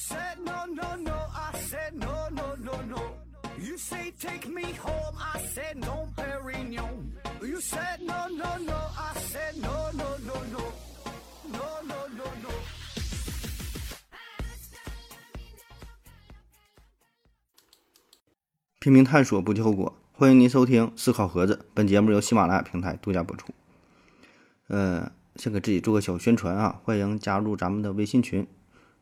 said no, no, no, I said no, no, no, no. You say take me home, I said no, Perignon. You said no, no, no, I said no, no, no, no. No, no, no, no. 拼命探索，不计后果。欢迎您收听《思考盒子》，本节目由喜马拉雅平台独家播出。呃，先给自己做个小宣传啊，欢迎加入咱们的微信群。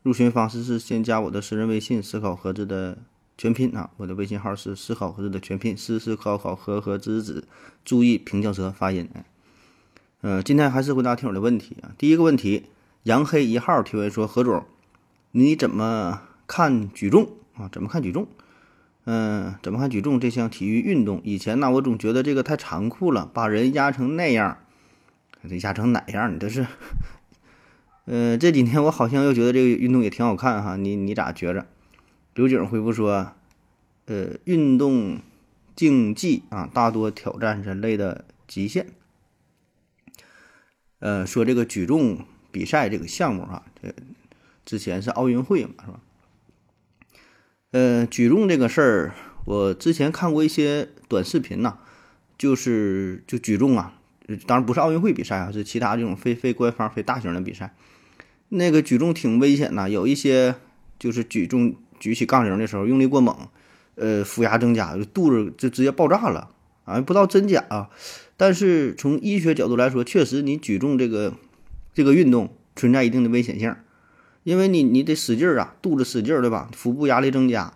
入群方式是先加我的私人微信“思考盒子”的全拼啊，我的微信号是“思考盒子”的全拼，思思考考和和子子，注意平翘舌发音。呃，今天还是回答听友的问题啊。第一个问题，杨黑一号提问说：何总，你怎么看举重啊？怎么看举重？嗯，怎么看举重这项体育运动？以前呢，我总觉得这个太残酷了，把人压成那样，这压成哪样？你这是？呃，这几天我好像又觉得这个运动也挺好看哈。你你咋觉着？刘景回复说，呃，运动竞技啊，大多挑战人类的极限。呃，说这个举重比赛这个项目啊，这之前是奥运会嘛，是吧？呃，举重这个事儿，我之前看过一些短视频呐，就是就举重啊，当然不是奥运会比赛啊，是其他这种非非官方、非大型的比赛。那个举重挺危险呐，有一些就是举重举起杠铃的时候用力过猛，呃，腹压增加，肚子就直接爆炸了啊！不知道真假啊，但是从医学角度来说，确实你举重这个这个运动存在一定的危险性。因为你你得使劲儿啊，肚子使劲儿，对吧？腹部压力增加，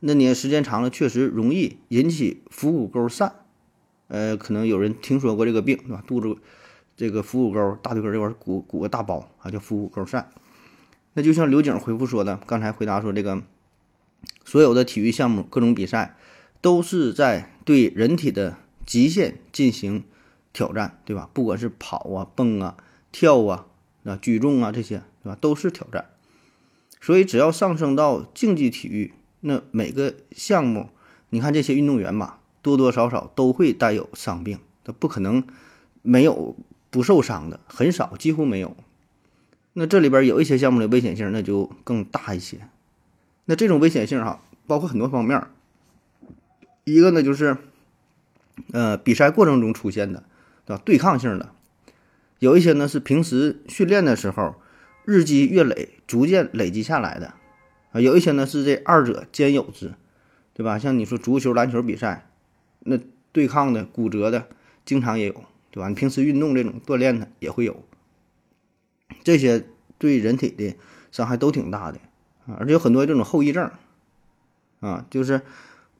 那你时间长了确实容易引起腹股沟疝。呃，可能有人听说过这个病，对吧？肚子这个腹股沟、大腿根这块鼓鼓个大包啊，叫腹股沟疝。那就像刘景回复说的，刚才回答说这个所有的体育项目、各种比赛都是在对人体的极限进行挑战，对吧？不管是跑啊、蹦啊、跳啊、啊举重啊这些。对吧？都是挑战，所以只要上升到竞技体育，那每个项目，你看这些运动员吧，多多少少都会带有伤病，他不可能没有不受伤的，很少，几乎没有。那这里边有一些项目的危险性那就更大一些。那这种危险性哈，包括很多方面，一个呢就是，呃，比赛过程中出现的，对吧？对抗性的，有一些呢是平时训练的时候。日积月累，逐渐累积下来的，啊，有一些呢是这二者兼有之，对吧？像你说足球、篮球比赛，那对抗的、骨折的，经常也有，对吧？你平时运动这种锻炼的也会有，这些对人体的伤害都挺大的啊，而且有很多这种后遗症，啊，就是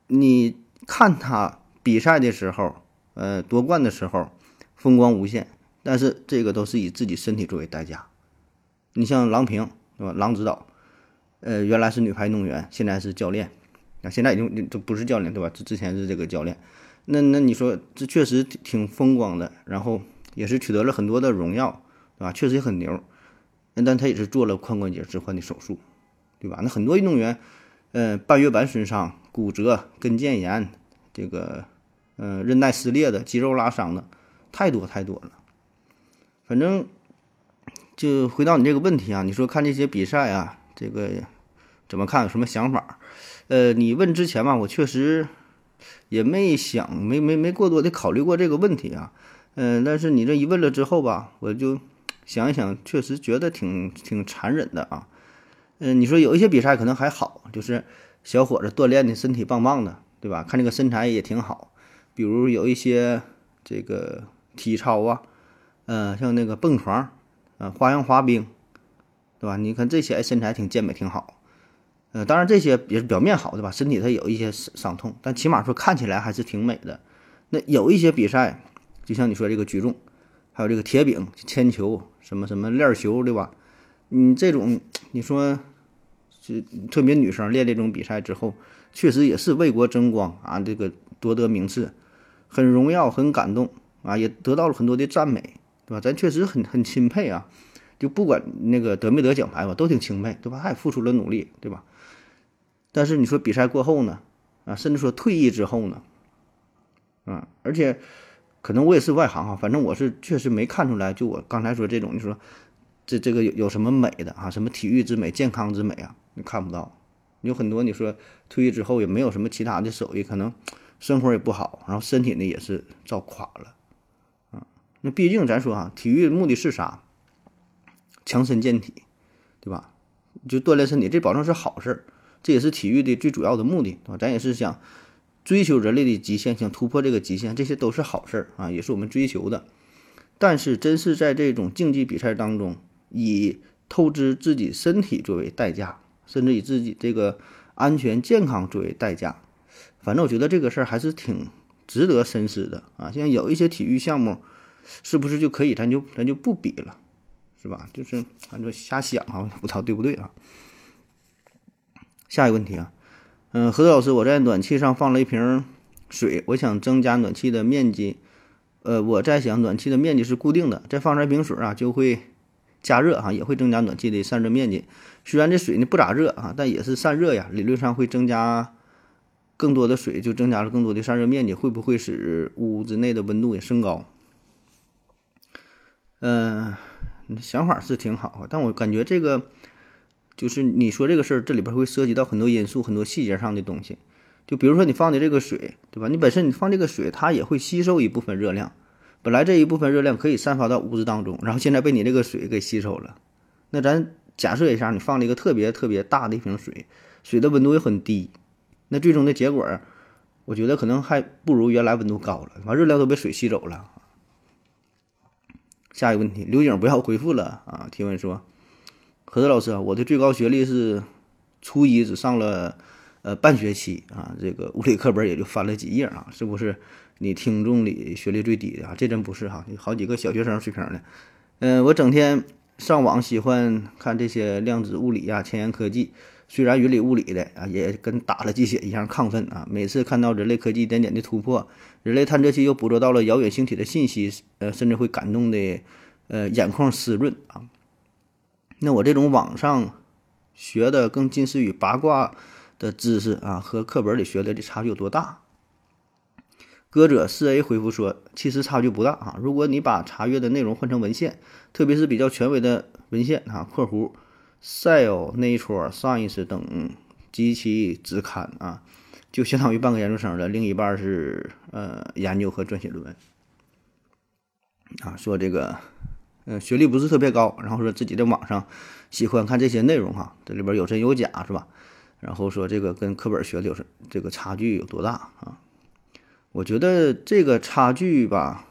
你看他比赛的时候，呃，夺冠的时候风光无限，但是这个都是以自己身体作为代价。你像郎平，对吧？郎指导，呃，原来是女排运动员，现在是教练，啊，现在已经就不是教练，对吧？之之前是这个教练，那那你说这确实挺风光的，然后也是取得了很多的荣耀，对吧？确实也很牛，但他也是做了髋关节置换的手术，对吧？那很多运动员，呃，半月板损伤、骨折、跟腱炎，这个，呃，韧带撕裂的、肌肉拉伤的，太多太多了，反正。就回到你这个问题啊，你说看这些比赛啊，这个怎么看？有什么想法？呃，你问之前吧，我确实也没想，没没没过多的考虑过这个问题啊。嗯，但是你这一问了之后吧，我就想一想，确实觉得挺挺残忍的啊。嗯，你说有一些比赛可能还好，就是小伙子锻炼的身体棒棒的，对吧？看这个身材也挺好。比如有一些这个体操啊，嗯，像那个蹦床。啊，花样滑冰，对吧？你看这些身材挺健美，挺好。呃，当然这些也是表面好，对吧？身体它有一些伤伤痛，但起码说看起来还是挺美的。那有一些比赛，就像你说这个举重，还有这个铁饼、铅球，什么什么链球，对吧？你这种你说，就特别女生练这种比赛之后，确实也是为国争光啊，这个夺得名次，很荣耀，很感动啊，也得到了很多的赞美。对吧？咱确实很很钦佩啊，就不管那个得没得奖牌吧，都挺钦佩，对吧？他也付出了努力，对吧？但是你说比赛过后呢？啊，甚至说退役之后呢？啊，而且可能我也是外行哈，反正我是确实没看出来，就我刚才说这种，你说这这个有有什么美的啊？什么体育之美、健康之美啊？你看不到。有很多你说退役之后也没有什么其他的手艺，可能生活也不好，然后身体呢也是照垮了啊。那毕竟咱说哈，体育目的是啥？强身健体，对吧？就锻炼身体，这保证是好事儿，这也是体育的最主要的目的，对吧？咱也是想追求人类的极限，想突破这个极限，这些都是好事儿啊，也是我们追求的。但是，真是在这种竞技比赛当中，以透支自己身体作为代价，甚至以自己这个安全健康作为代价，反正我觉得这个事儿还是挺值得深思的啊。像有一些体育项目，是不是就可以咱就咱就不比了？是吧？就是反正瞎想啊，不知道对不对啊？下一个问题啊，嗯，何老师，我在暖气上放了一瓶水，我想增加暖气的面积。呃，我在想，暖气的面积是固定的，再放上一瓶水啊，就会加热哈，也会增加暖气的散热面积。虽然这水呢不咋热啊，但也是散热呀，理论上会增加更多的水，就增加了更多的散热面积，会不会使屋子内的温度也升高？嗯。想法是挺好，但我感觉这个就是你说这个事儿，这里边会涉及到很多因素、很多细节上的东西。就比如说你放的这个水，对吧？你本身你放这个水，它也会吸收一部分热量。本来这一部分热量可以散发到屋子当中，然后现在被你这个水给吸收了。那咱假设一下，你放了一个特别特别大的一瓶水，水的温度也很低，那最终的结果，我觉得可能还不如原来温度高了，完热量都被水吸走了。下一个问题，刘景不要回复了啊！提问说：何子老师啊，我的最高学历是初一，只上了呃半学期啊，这个物理课本也就翻了几页啊，是不是你听众里学历最低的啊？这真不是哈，好几个小学生水平的。嗯，我整天上网，喜欢看这些量子物理呀、前沿科技。虽然云里雾里的啊，也跟打了鸡血一样亢奋啊！每次看到人类科技一点点的突破，人类探测器又捕捉到了遥远星体的信息，呃，甚至会感动的，呃，眼眶湿润啊。那我这种网上学的更近似于八卦的知识啊，和课本里学的的差距有多大？歌者四 A 回复说，其实差距不大啊。如果你把查阅的内容换成文献，特别是比较权威的文献啊（括弧）。Cell、Nature、Science 等及其子刊啊，就相当于半个研究生了。另一半是呃研究和撰写论文啊。说这个嗯学历不是特别高，然后说自己在网上喜欢看这些内容哈，这里边有真有假是吧？然后说这个跟课本学的有这个差距有多大啊？我觉得这个差距吧，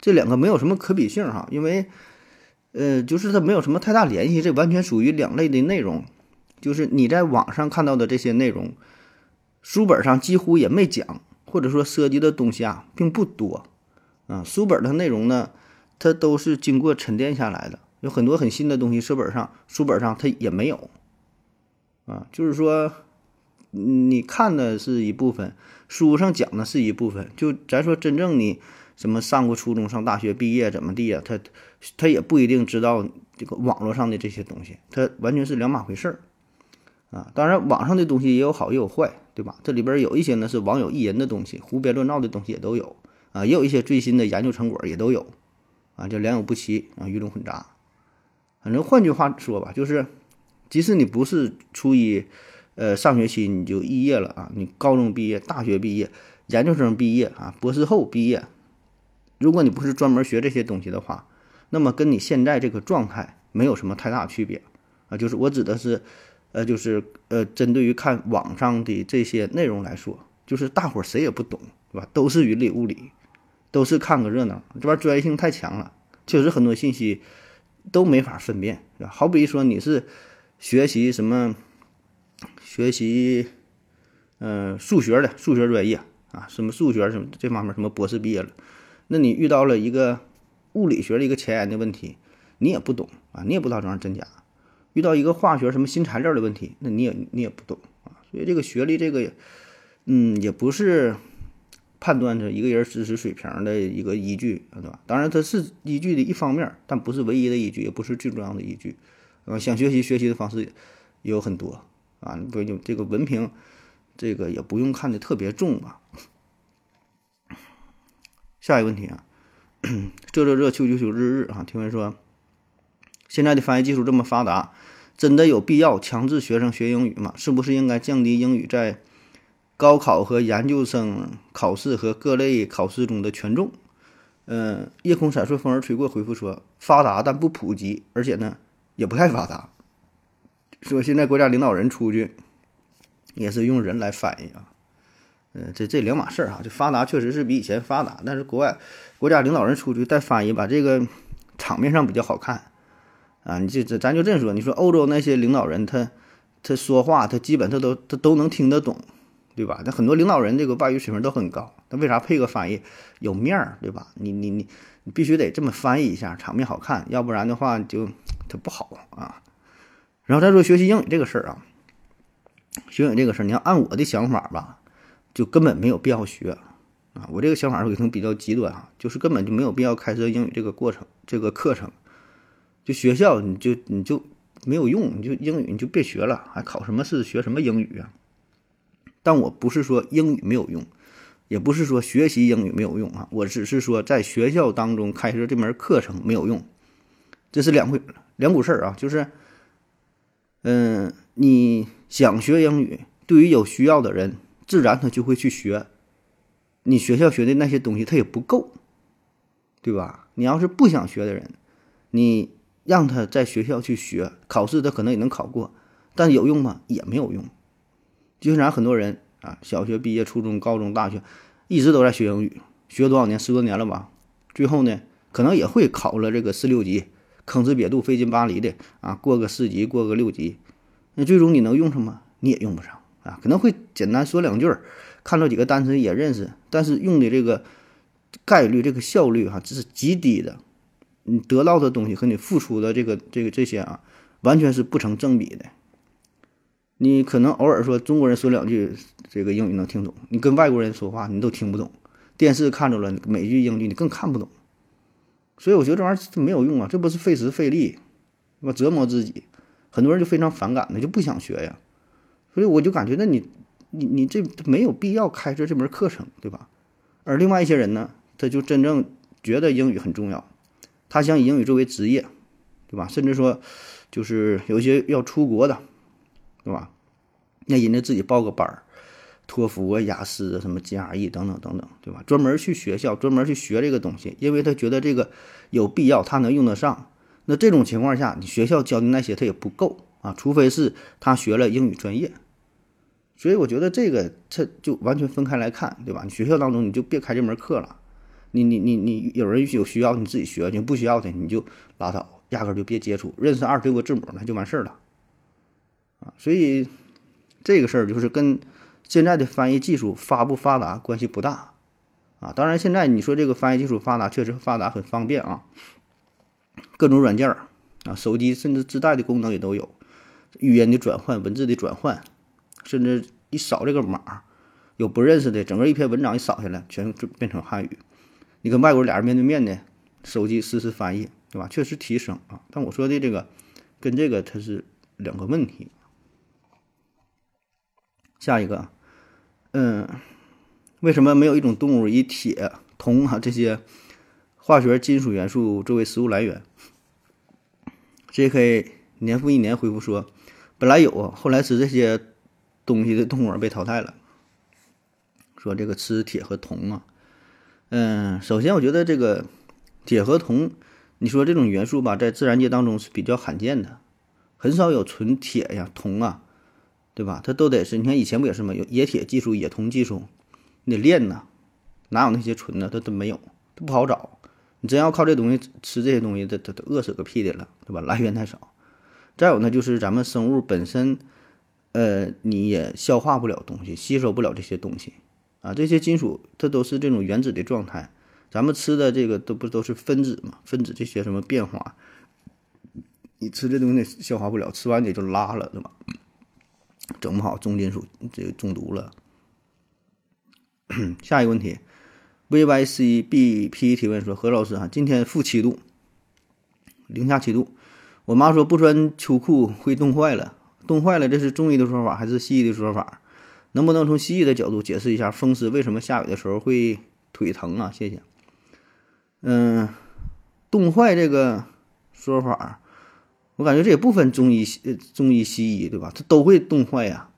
这两个没有什么可比性哈，因为。呃，就是它没有什么太大联系，这完全属于两类的内容。就是你在网上看到的这些内容，书本上几乎也没讲，或者说涉及的东西啊并不多。啊，书本的内容呢，它都是经过沉淀下来的，有很多很新的东西，书本上书本上它也没有。啊，就是说，你看的是一部分，书上讲的是一部分。就咱说真正你。什么上过初中、上大学、毕业怎么地呀？他他也不一定知道这个网络上的这些东西，他完全是两码回事儿啊。当然，网上的东西也有好也有坏，对吧？这里边有一些呢是网友意淫的东西，胡编乱造的东西也都有啊，也有一些最新的研究成果也都有啊，就良莠不齐啊，鱼龙混杂。反正换句话说吧，就是即使你不是初一，呃，上学期你就肄业了啊，你高中毕业、大学毕业、研究生毕业啊、博士后毕业。如果你不是专门学这些东西的话，那么跟你现在这个状态没有什么太大区别啊。就是我指的是，呃，就是呃，针对于看网上的这些内容来说，就是大伙儿谁也不懂，对吧？都是云里雾里，都是看个热闹。这玩意儿专业性太强了，确实很多信息都没法分辨，好比说你是学习什么，学习嗯数学的数学专业啊，什么数学什么这方面什么博士毕业了。那你遇到了一个物理学的一个前沿的问题，你也不懂啊，你也不知道这玩意儿真假。遇到一个化学什么新材料的问题，那你也你也不懂啊。所以这个学历这个，嗯，也不是判断着一个人知识水平的一个依据，对吧？当然它是依据的一方面，但不是唯一的依据，也不是最重要的依据。啊，想学习学习的方式也有很多啊，不就这个文凭，这个也不用看的特别重吧。下一个问题啊，这这这秋秋秋日日啊，听闻说，现在的翻译技术这么发达，真的有必要强制学生学英语吗？是不是应该降低英语在高考和研究生考试和各类考试中的权重？嗯，夜空闪烁，风儿吹过，回复说发达但不普及，而且呢也不太发达。说现在国家领导人出去也是用人来翻译啊，嗯，这这两码事儿哈。这发达确实是比以前发达，但是国外国家领导人出去带翻译，把这个场面上比较好看啊。你这这咱就这么说，你说欧洲那些领导人他他说话他基本他都他都能听得懂。对吧？那很多领导人这个外语水平都很高，那为啥配个翻译有面儿？对吧？你你你你必须得这么翻译一下，场面好看，要不然的话就它不好啊。然后再说学习英语这个事儿啊，学英语这个事儿，你要按我的想法吧，就根本没有必要学啊。我这个想法可能比较极端啊，就是根本就没有必要开设英语这个过程这个课程，就学校你就你就没有用，你就英语你就别学了，还考什么试学什么英语啊？但我不是说英语没有用，也不是说学习英语没有用啊，我只是说在学校当中开设这门课程没有用，这是两回两股事儿啊。就是，嗯，你想学英语，对于有需要的人，自然他就会去学。你学校学的那些东西他也不够，对吧？你要是不想学的人，你让他在学校去学，考试他可能也能考过，但有用吗？也没有用。就像很多人啊，小学毕业、初中、高中、大学，一直都在学英语，学多少年，十多年了吧？最后呢，可能也会考了这个四六级，吭哧瘪肚、费劲巴力的啊，过个四级，过个六级，那最终你能用上吗？你也用不上啊，可能会简单说两句儿，看到几个单词也认识，但是用的这个概率、这个效率哈，这是极低的，你得到的东西和你付出的这个、这个这些啊，完全是不成正比的。你可能偶尔说中国人说两句这个英语能听懂，你跟外国人说话你都听不懂。电视看着了美剧英剧你更看不懂，所以我觉得这玩意儿没有用啊，这不是费时费力，我折磨自己。很多人就非常反感的，就不想学呀。所以我就感觉那你你你这没有必要开设这门课程，对吧？而另外一些人呢，他就真正觉得英语很重要，他想以英语作为职业，对吧？甚至说就是有一些要出国的。对吧？那人家自己报个班儿，托福啊、雅思啊、什么 GRE 等等等等，对吧？专门去学校，专门去学这个东西，因为他觉得这个有必要，他能用得上。那这种情况下，你学校教的那些他也不够啊，除非是他学了英语专业。所以我觉得这个他就完全分开来看，对吧？你学校当中你就别开这门课了，你你你你有人有需要你自己学，你不需要的你就拉倒，压根就别接触，认识二十六个字母那就完事儿了。啊，所以这个事儿就是跟现在的翻译技术发不发达关系不大啊。当然，现在你说这个翻译技术发达，确实发达，很方便啊。各种软件儿啊，手机甚至自带的功能也都有，语言的转换、文字的转换，甚至一扫这个码，有不认识的，整个一篇文章一扫下来，全就变成汉语。你跟外国人俩人面对面的，手机实时翻译，对吧？确实提升啊。但我说的这个跟这个它是两个问题。下一个，嗯，为什么没有一种动物以铁、铜啊这些化学金属元素作为食物来源？J.K. 年复一年回复说，本来有啊，后来吃这些东西的动物被淘汰了。说这个吃铁和铜啊，嗯，首先我觉得这个铁和铜，你说这种元素吧，在自然界当中是比较罕见的，很少有纯铁呀、铜啊。对吧？它都得是，你看以前不也是吗？有冶铁技术、冶铜技术，你得炼呐，哪有那些纯的？它都没有，它不好找。你真要靠这东西吃这些东西，它它它饿死个屁的了，对吧？来源太少。再有呢，就是咱们生物本身，呃，你也消化不了东西，吸收不了这些东西啊。这些金属它都是这种原子的状态，咱们吃的这个都不都是分子嘛？分子这些什么变化，你吃这东西消化不了，吃完也就拉了，对吧？整不好重金属这个中毒了。下一个问题，VYCBP 提问说：何老师啊，今天负七度，零下七度，我妈说不穿秋裤会冻坏了，冻坏了，这是中医的说法还是西医的说法？能不能从西医的角度解释一下风湿为什么下雨的时候会腿疼啊？谢谢。嗯，冻坏这个说法，我感觉这也不分中医西中医西医，对吧？它都会冻坏呀。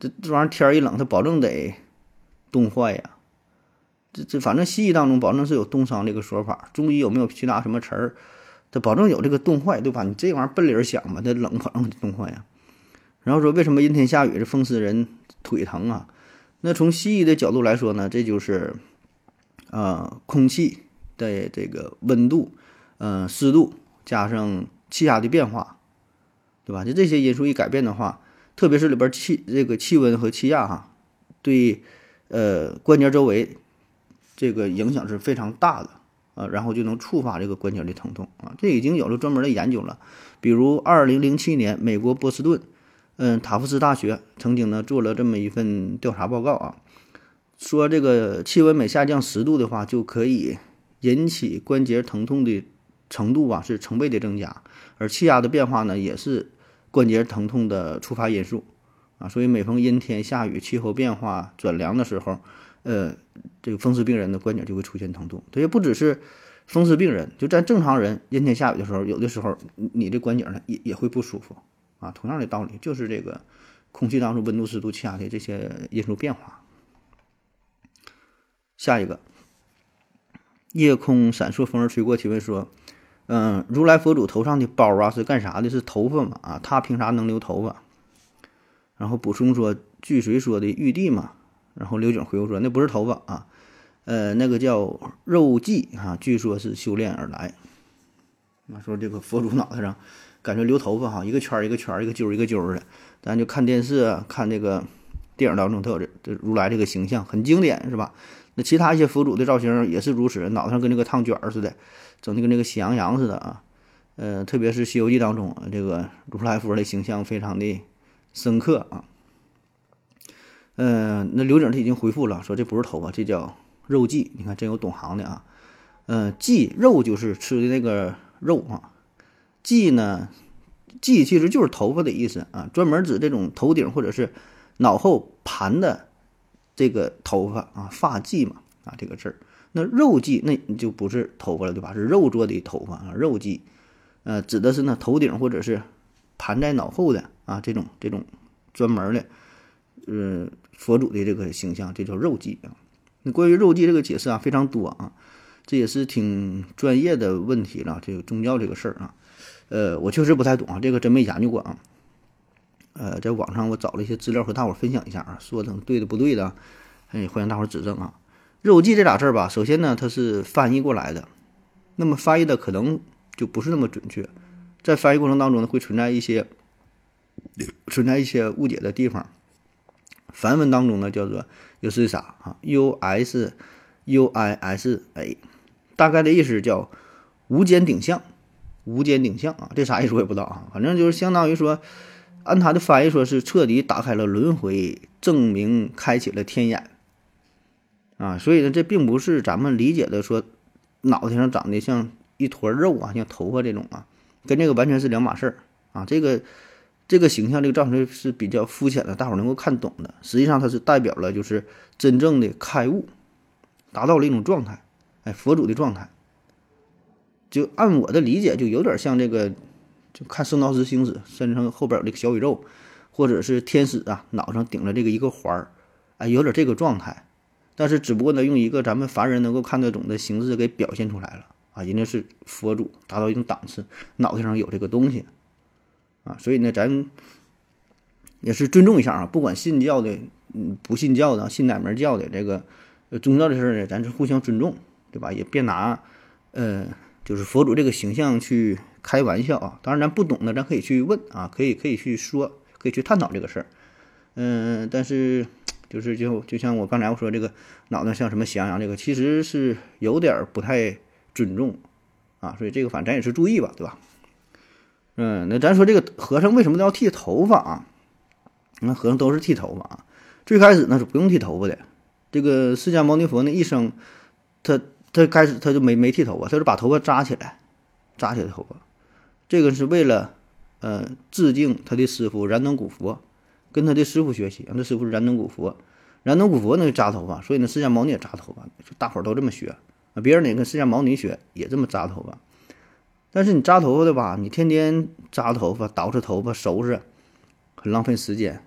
这这玩意儿天一冷，它保证得冻坏呀。这这反正西医当中保证是有冻伤这个说法，中医有没有其他什么词儿？它保证有这个冻坏，对吧？你这玩意儿奔理儿想吧，它冷保证冻坏呀。然后说为什么阴天下雨这风湿人腿疼啊？那从西医的角度来说呢，这就是呃空气的这个温度、呃湿度加上气压的变化，对吧？就这些因素一改变的话，特别是里边气这个气温和气压哈，对呃关节周围这个影响是非常大的啊，然后就能触发这个关节的疼痛啊。这已经有了专门的研究了，比如二零零七年美国波士顿。嗯，塔夫斯大学曾经呢做了这么一份调查报告啊，说这个气温每下降十度的话，就可以引起关节疼痛的程度啊是成倍的增加，而气压的变化呢也是关节疼痛的触发因素啊，所以每逢阴天下雨、气候变化转凉的时候，呃，这个风湿病人的关节就会出现疼痛。这也不只是风湿病人，就在正常人阴天下雨的时候，有的时候你的关节呢也也会不舒服。啊，同样的道理，就是这个空气当中温度、湿度、气压的这些因素变化。下一个，夜空闪烁，风儿吹过，提问说：“嗯，如来佛祖头上的包啊是干啥的？是头发嘛？啊，他凭啥能留头发？”然后补充说：“据谁说的玉帝嘛？”然后刘景回复说：“那不是头发啊，呃，那个叫肉髻啊，据说是修炼而来。”那说这个佛祖脑袋上。感觉留头发哈，一个圈儿一个圈儿，一个揪一个揪儿的。咱就看电视啊看这个电影当中，都有这这如来这个形象很经典，是吧？那其他一些佛祖的造型也是如此，脑袋上跟那个烫卷似的，整的跟那个喜羊羊似的啊。呃，特别是《西游记》当中，这个如来佛的形象非常的深刻啊。嗯，那刘景他已经回复了，说这不是头发，这叫肉髻。你看，真有懂行的啊。嗯，髻肉就是吃的那个肉啊。髻呢，髻其实就是头发的意思啊，专门指这种头顶或者是脑后盘的这个头发啊，发髻嘛啊，这个字儿。那肉髻那就不是头发了，对吧？是肉做的头发啊，肉髻，呃，指的是呢头顶或者是盘在脑后的啊这种这种专门的，呃，佛祖的这个形象，这叫肉髻啊。那关于肉髻这个解释啊非常多啊，这也是挺专业的问题了，这个宗教这个事儿啊。呃，我确实不太懂啊，这个真没研究过啊。呃，在网上我找了一些资料和大伙分享一下啊，说的对的不对的，哎，欢迎大伙指正啊。肉记这俩字儿吧，首先呢，它是翻译过来的，那么翻译的可能就不是那么准确，在翻译过程当中呢，会存在一些存在一些误解的地方。梵文当中呢，叫做又是啥啊，u s u i s a，大概的意思叫无间顶相。无间顶相啊，这啥意思我也不知道啊，反正就是相当于说，按他的翻译说是彻底打开了轮回，证明开启了天眼啊，所以呢，这并不是咱们理解的说脑袋上长得像一坨肉啊，像头发这种啊，跟这个完全是两码事儿啊。这个这个形象这个造型是比较肤浅的，大伙儿能够看懂的。实际上它是代表了就是真正的开悟，达到了一种状态，哎，佛祖的状态。就按我的理解，就有点像这个，就看《圣道士星矢》身上后边有这个小宇宙，或者是天使啊，脑上顶着这个一个环儿，哎，有点这个状态。但是只不过呢，用一个咱们凡人能够看得懂的形式给表现出来了啊，人家是佛祖，达到一种档次，脑袋上有这个东西啊，所以呢，咱也是尊重一下啊，不管信教的，嗯，不信教的，信哪门教的，这个宗教的事儿呢，咱是互相尊重，对吧？也别拿，呃。就是佛祖这个形象去开玩笑啊，当然咱不懂的，咱可以去问啊，可以可以去说，可以去探讨这个事儿。嗯，但是就是就就像我刚才我说这个脑袋像什么喜羊羊，这个其实是有点不太尊重啊，所以这个反正咱也是注意吧，对吧？嗯，那咱说这个和尚为什么都要剃头发啊？那和尚都是剃头发啊，最开始那是不用剃头发的，这个释迦牟尼佛那一生他。他开始他就没没剃头发，他是把头发扎起来，扎起来头发，这个是为了，呃，致敬他的师傅燃灯古佛，跟他的师傅学习，让他师傅是燃灯古佛，燃灯古佛呢扎头发，所以呢释迦牟尼也扎头发，大伙儿都这么学，啊，别人呢跟释迦牟尼学也这么扎头发，但是你扎头发的吧，你天天扎头发、捯饬头发、收拾，很浪费时间，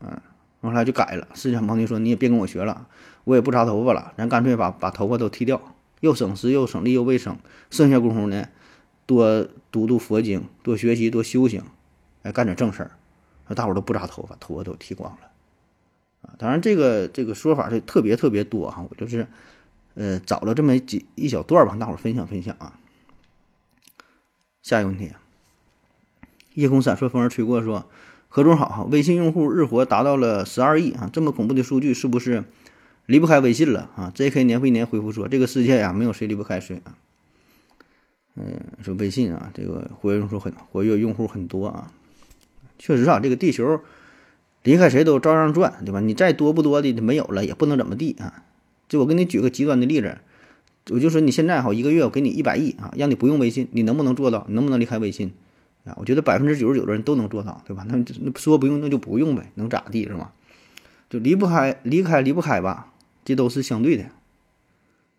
嗯，后来就改了。释迦牟尼说：“你也别跟我学了，我也不扎头发了，咱干脆把把头发都剃掉，又省时又省力又卫生。剩下功夫呢，多读读佛经，多学习，多修行，哎，干点正事儿。大伙都不扎头发，头发都剃光了啊。当然，这个这个说法是特别特别多哈，我就是呃找了这么几一小段吧，大伙分享分享啊。”下一个问题，夜空闪烁，风儿吹过，说何总好哈，微信用户日活达到了十二亿啊，这么恐怖的数据，是不是离不开微信了啊？J.K. 年复一年回复说，这个世界呀，没有谁离不开谁啊。嗯，说微信啊，这个活跃用户很活跃用户很多啊，确实啊，这个地球离开谁都照样转，对吧？你再多不多的没有了，也不能怎么地啊。就我给你举个极端的例子。我就说你现在哈，一个月我给你一百亿啊，让你不用微信，你能不能做到？能不能离开微信？啊，我觉得百分之九十九的人都能做到，对吧？那那说不用那就不用呗，能咋地是吗？就离不开，离开离不开吧，这都是相对的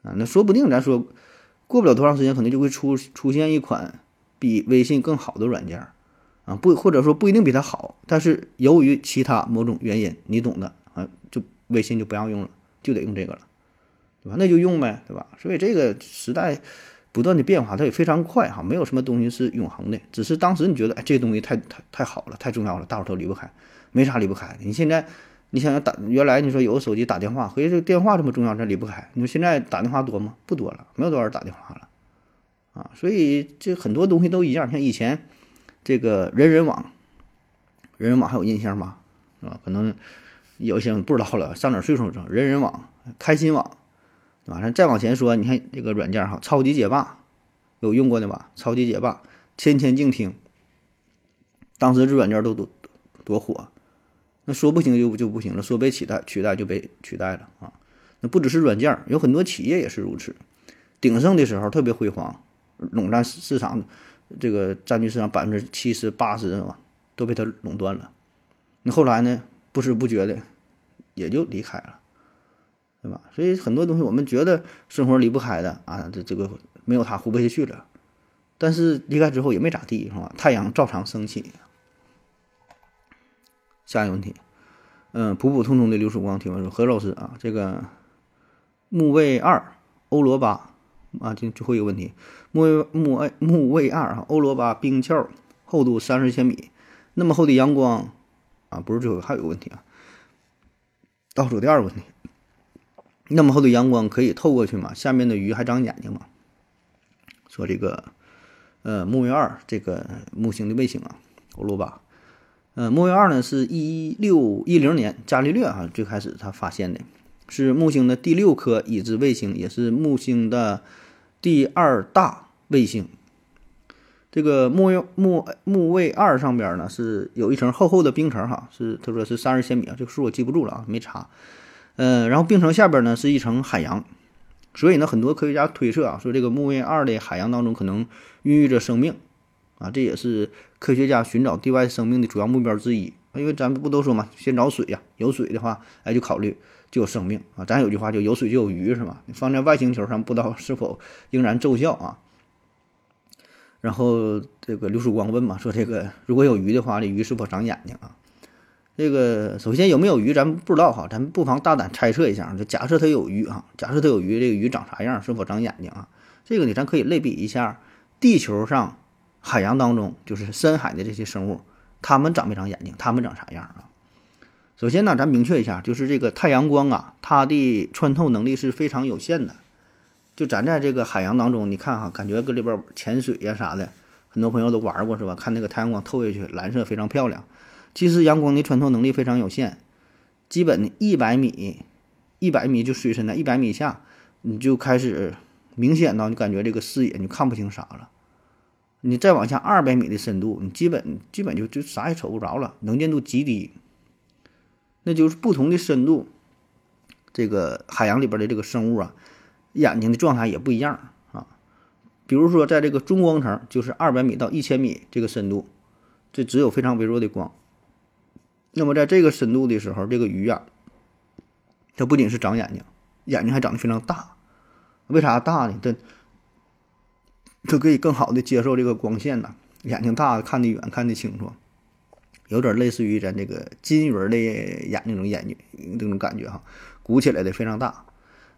啊。那说不定咱说过不了多长时间，可能就会出出现一款比微信更好的软件啊，不或者说不一定比它好，但是由于其他某种原因，你懂的啊，就微信就不让用了，就得用这个了。对吧？那就用呗，对吧？所以这个时代不断的变化，它也非常快哈，没有什么东西是永恒的。只是当时你觉得，哎，这个东西太太太好了，太重要了，大伙都离不开，没啥离不开。你现在，你想想打，原来你说有个手机打电话，合计这个电话这么重要，这离不开。你说现在打电话多吗？不多了，没有多少人打电话了啊。所以这很多东西都一样，像以前这个人人网，人人网还有印象吗？是吧？可能有些不知道了，上点岁数了。人人网、开心网。对吧？再往前说，你看这个软件哈，超级解霸有用过的吧？超级解霸、天天静听，当时这软件都多多火，那说不行就就不行了，说被取代取代就被取代了啊！那不只是软件，有很多企业也是如此。鼎盛的时候特别辉煌，垄断市场，这个占据市场百分之七十八十吧，都被它垄断了。那后来呢？不知不觉的也就离开了。对吧？所以很多东西我们觉得生活离不开的啊，这这个没有它活不下去了。但是离开之后也没咋地，是吧？太阳照常升起。下一个问题，嗯，普普通通的刘曙光提问说：何老师啊，这个木卫二欧罗巴啊，就最后一个问题，木卫木卫木卫二啊，欧罗巴冰壳厚度三十千米，那么厚的阳光啊，不是最后还有个问题啊，倒数第二个问题。那么厚的阳光可以透过去吗？下面的鱼还长眼睛吗？说这个，呃，木卫二这个木星的卫星啊，欧罗巴，呃，木卫二呢是一六一零年伽利略啊最开始他发现的，是木星的第六颗已知卫星，也是木星的第二大卫星。这个木卫木木卫二上边呢是有一层厚厚的冰层哈，是他说是三十千米啊，这个数我记不住了啊，没查。嗯，然后冰层下边呢是一层海洋，所以呢，很多科学家推测啊，说这个木卫二的海洋当中可能孕育着生命，啊，这也是科学家寻找地外生命的主要目标之一。因为咱们不都说嘛，先找水呀，有水的话，哎，就考虑就有生命啊。咱有句话就有水就有鱼，是吧？你放在外星球上，不知道是否仍然奏效啊？然后这个刘曙光问嘛，说这个如果有鱼的话，这鱼是否长眼睛啊？这个首先有没有鱼，咱不知道哈，咱不妨大胆猜测一下，就假设它有鱼啊，假设它有鱼，这个鱼长啥样？是否长眼睛啊？这个呢，咱可以类比一下地球上海洋当中就是深海的这些生物，它们长没长眼睛？它们长啥样啊？首先呢，咱明确一下，就是这个太阳光啊，它的穿透能力是非常有限的。就咱在这个海洋当中，你看哈，感觉搁里边潜水呀啥的，很多朋友都玩过是吧？看那个太阳光透下去，蓝色非常漂亮。其实阳光的穿透能力非常有限，基本一百米，一百米就水深在一百米下，你就开始明显到你感觉这个视野你看不清啥了。你再往下二百米的深度，你基本基本就就啥也瞅不着了，能见度极低。那就是不同的深度，这个海洋里边的这个生物啊，眼睛的状态也不一样啊。比如说在这个中光层，就是二百米到一千米这个深度，这只有非常微弱的光。那么在这个深度的时候，这个鱼啊，它不仅是长眼睛，眼睛还长得非常大。为啥大呢？它就可以更好的接受这个光线呐，眼睛大，看得远，看得清楚，有点类似于咱这个金鱼的眼那种眼睛那种感觉哈，鼓起来的非常大。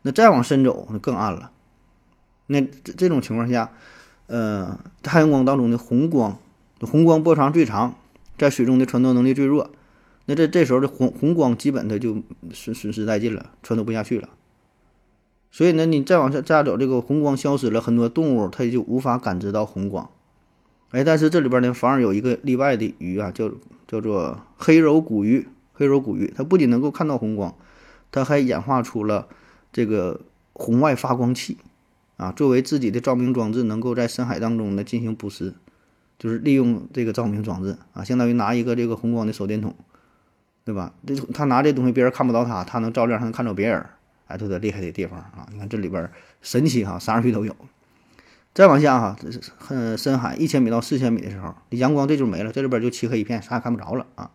那再往深走，那更暗了。那这这种情况下，呃，太阳光当中的红光，红光波长最长，在水中的穿透能力最弱。那这这时候的红红光基本它就损损失殆尽了，穿透不下去了。所以呢，你再往下再走，这个红光消失了，很多动物它也就无法感知到红光。哎，但是这里边呢，反而有一个例外的鱼啊，叫叫做黑柔骨鱼。黑柔骨鱼它不仅能够看到红光，它还演化出了这个红外发光器啊，作为自己的照明装置，能够在深海当中呢进行捕食，就是利用这个照明装置啊，相当于拿一个这个红光的手电筒。对吧？这他拿这东西，别人看不到他，他能照亮，还能看到别人，哎，这是厉害的地方啊！你看这里边神奇哈，啥鱼都有。再往下哈，这是很深海一千米到四千米的时候，阳光这就没了，这里边就漆黑一片，啥也看不着了啊。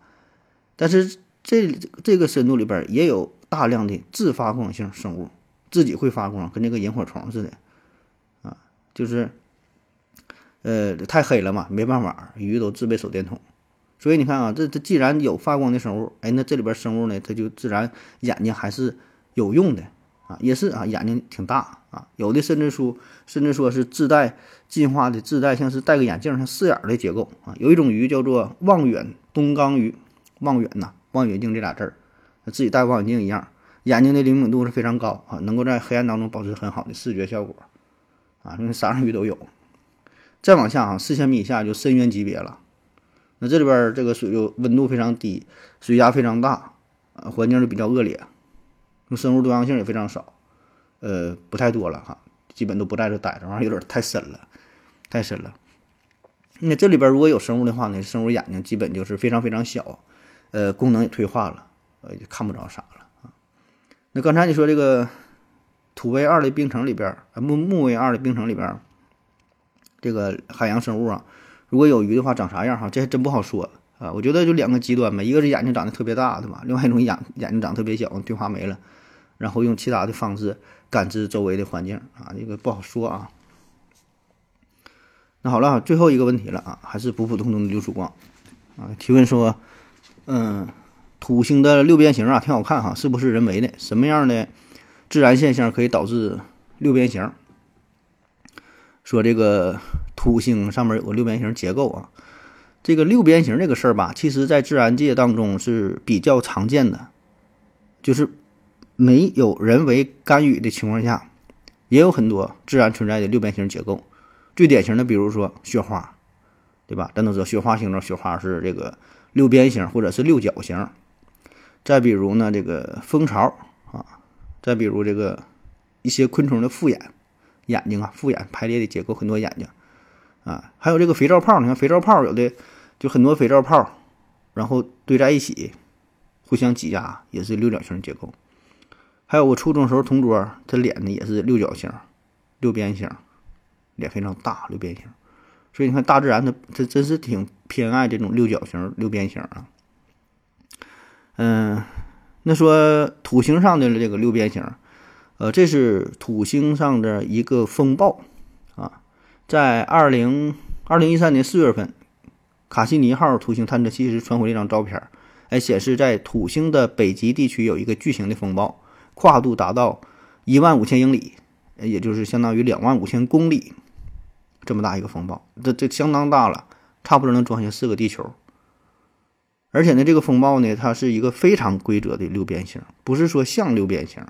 但是这这个深度里边也有大量的自发光性生物，自己会发光，跟那个萤火虫似的啊，就是呃太黑了嘛，没办法，鱼都自备手电筒。所以你看啊，这这既然有发光的生物，哎，那这里边生物呢，它就自然眼睛还是有用的啊，也是啊，眼睛挺大啊，有的甚至说甚至说是自带进化的，自带像是戴个眼镜像四眼的结构啊。有一种鱼叫做望远东缸鱼，望远呐，望远镜这俩字儿，自己戴望远镜一样，眼睛的灵敏度是非常高啊，能够在黑暗当中保持很好的视觉效果啊，因为啥样鱼都有。再往下啊，四千米以下就深渊级别了。那这里边这个水就温度非常低，水压非常大，啊，环境就比较恶劣，生物多样性也非常少，呃，不太多了哈，基本都不在这待着，玩意儿有点太深了，太深了。那这里边如果有生物的话呢，生物眼睛基本就是非常非常小，呃，功能也退化了，呃，就看不着啥了啊。那刚才你说这个土卫二的冰层里边，木木卫二的冰层里边，这个海洋生物啊。如果有鱼的话，长啥样哈？这还真不好说啊。我觉得就两个极端吧，一个是眼睛长得特别大，对吧？另外一种眼眼睛长得特别小，退化没了，然后用其他的方式感知周围的环境啊，这个不好说啊。那好了，最后一个问题了啊，还是普普通通的流曙光啊。提问说，嗯，土星的六边形啊，挺好看哈，是不是人为的？什么样的自然现象可以导致六边形？说这个土星上面有个六边形结构啊，这个六边形这个事儿吧，其实在自然界当中是比较常见的，就是没有人为干预的情况下，也有很多自然存在的六边形结构。最典型的，比如说雪花，对吧？咱都知道雪花形状，雪花是这个六边形或者是六角形。再比如呢，这个蜂巢啊，再比如这个一些昆虫的复眼。眼睛啊，复眼排列的结构，很多眼睛啊，还有这个肥皂泡，你看肥皂泡有的就很多肥皂泡，然后堆在一起，互相挤压，也是六角形结构。还有我初中时候同桌，他脸呢也是六角形、六边形，脸非常大，六边形。所以你看大自然它它真是挺偏爱这种六角形、六边形啊。嗯，那说土星上的这个六边形。呃，这是土星上的一个风暴啊，在二零二零一三年四月份，卡西尼号土星探测器是传回了一张照片，哎，显示在土星的北极地区有一个巨型的风暴，跨度达到一万五千英里，也就是相当于两万五千公里，这么大一个风暴，这这相当大了，差不多能装下四个地球。而且呢，这个风暴呢，它是一个非常规则的六边形，不是说像六边形。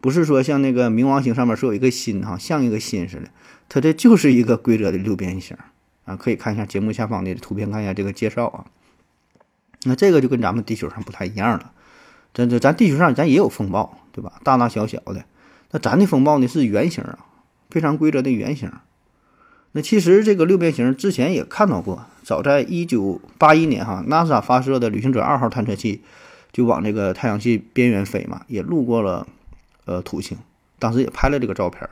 不是说像那个冥王星上面说有一个心哈，像一个心似的，它这就是一个规则的六边形啊，可以看一下节目下方的图片，看一下这个介绍啊。那这个就跟咱们地球上不太一样了，咱咱咱地球上咱也有风暴，对吧？大大小小的，那咱的风暴呢是圆形啊，非常规则的圆形。那其实这个六边形之前也看到过，早在一九八一年哈，NASA 发射的旅行者二号探测器就往这个太阳系边缘飞嘛，也路过了。呃，土星当时也拍了这个照片，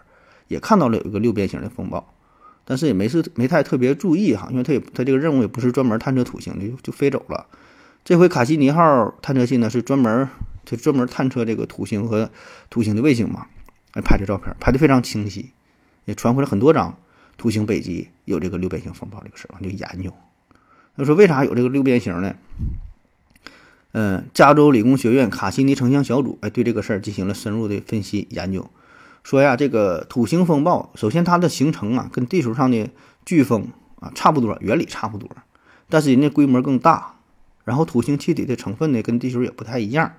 也看到了有一个六边形的风暴，但是也没是没太特别注意哈，因为他也他这个任务也不是专门探测土星的，就就飞走了。这回卡西尼号探测器呢是专门就专门探测这个土星和土星的卫星嘛，来拍这照片，拍的非常清晰，也传回来很多张，图形北极有这个六边形风暴这个事儿，就研究。他说为啥有这个六边形呢？嗯，加州理工学院卡西尼成像小组哎对这个事儿进行了深入的分析研究，说呀这个土星风暴首先它的形成啊跟地球上的飓风啊差不多，原理差不多，但是人家规模更大，然后土星气体的成分呢跟地球也不太一样。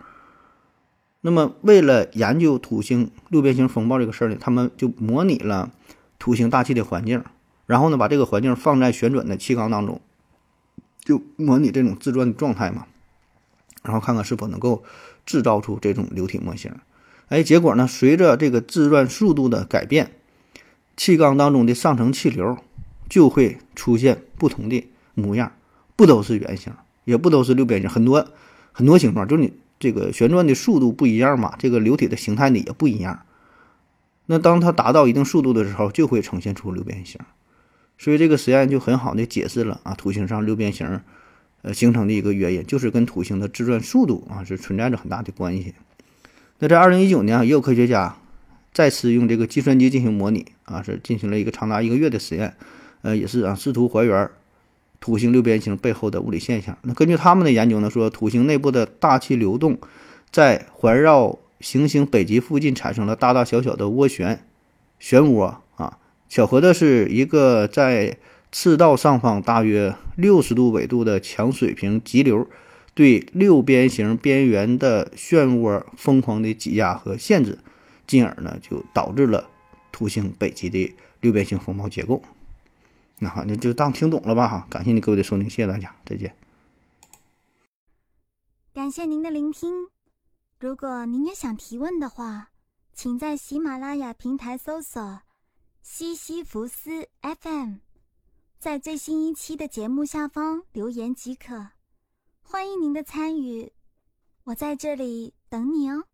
那么为了研究土星六边形风暴这个事儿呢，他们就模拟了土星大气的环境，然后呢把这个环境放在旋转的气缸当中，就模拟这种自转的状态嘛。然后看看是否能够制造出这种流体模型，哎，结果呢，随着这个自转速度的改变，气缸当中的上层气流就会出现不同的模样，不都是圆形，也不都是六边形，很多很多形状，就是你这个旋转的速度不一样嘛，这个流体的形态呢也不一样。那当它达到一定速度的时候，就会呈现出六边形。所以这个实验就很好的解释了啊，图形上六边形。呃，形成的一个原因就是跟土星的自转速度啊是存在着很大的关系。那在二零一九年啊，也有科学家再次用这个计算机进行模拟啊，是进行了一个长达一个月的实验，呃，也是啊，试图还原土星六边形背后的物理现象。那根据他们的研究呢，说土星内部的大气流动在环绕行星北极附近产生了大大小小的涡旋漩涡啊。巧合的是，一个在赤道上方大约六十度纬度的强水平急流，对六边形边缘的漩涡疯狂的挤压和限制，进而呢就导致了土星北极的六边形风暴结构。那好，你就当听懂了吧哈。感谢你各位的收听，谢谢大家，再见。感谢您的聆听。如果您也想提问的话，请在喜马拉雅平台搜索“西西弗斯 FM”。在最新一期的节目下方留言即可，欢迎您的参与，我在这里等你哦。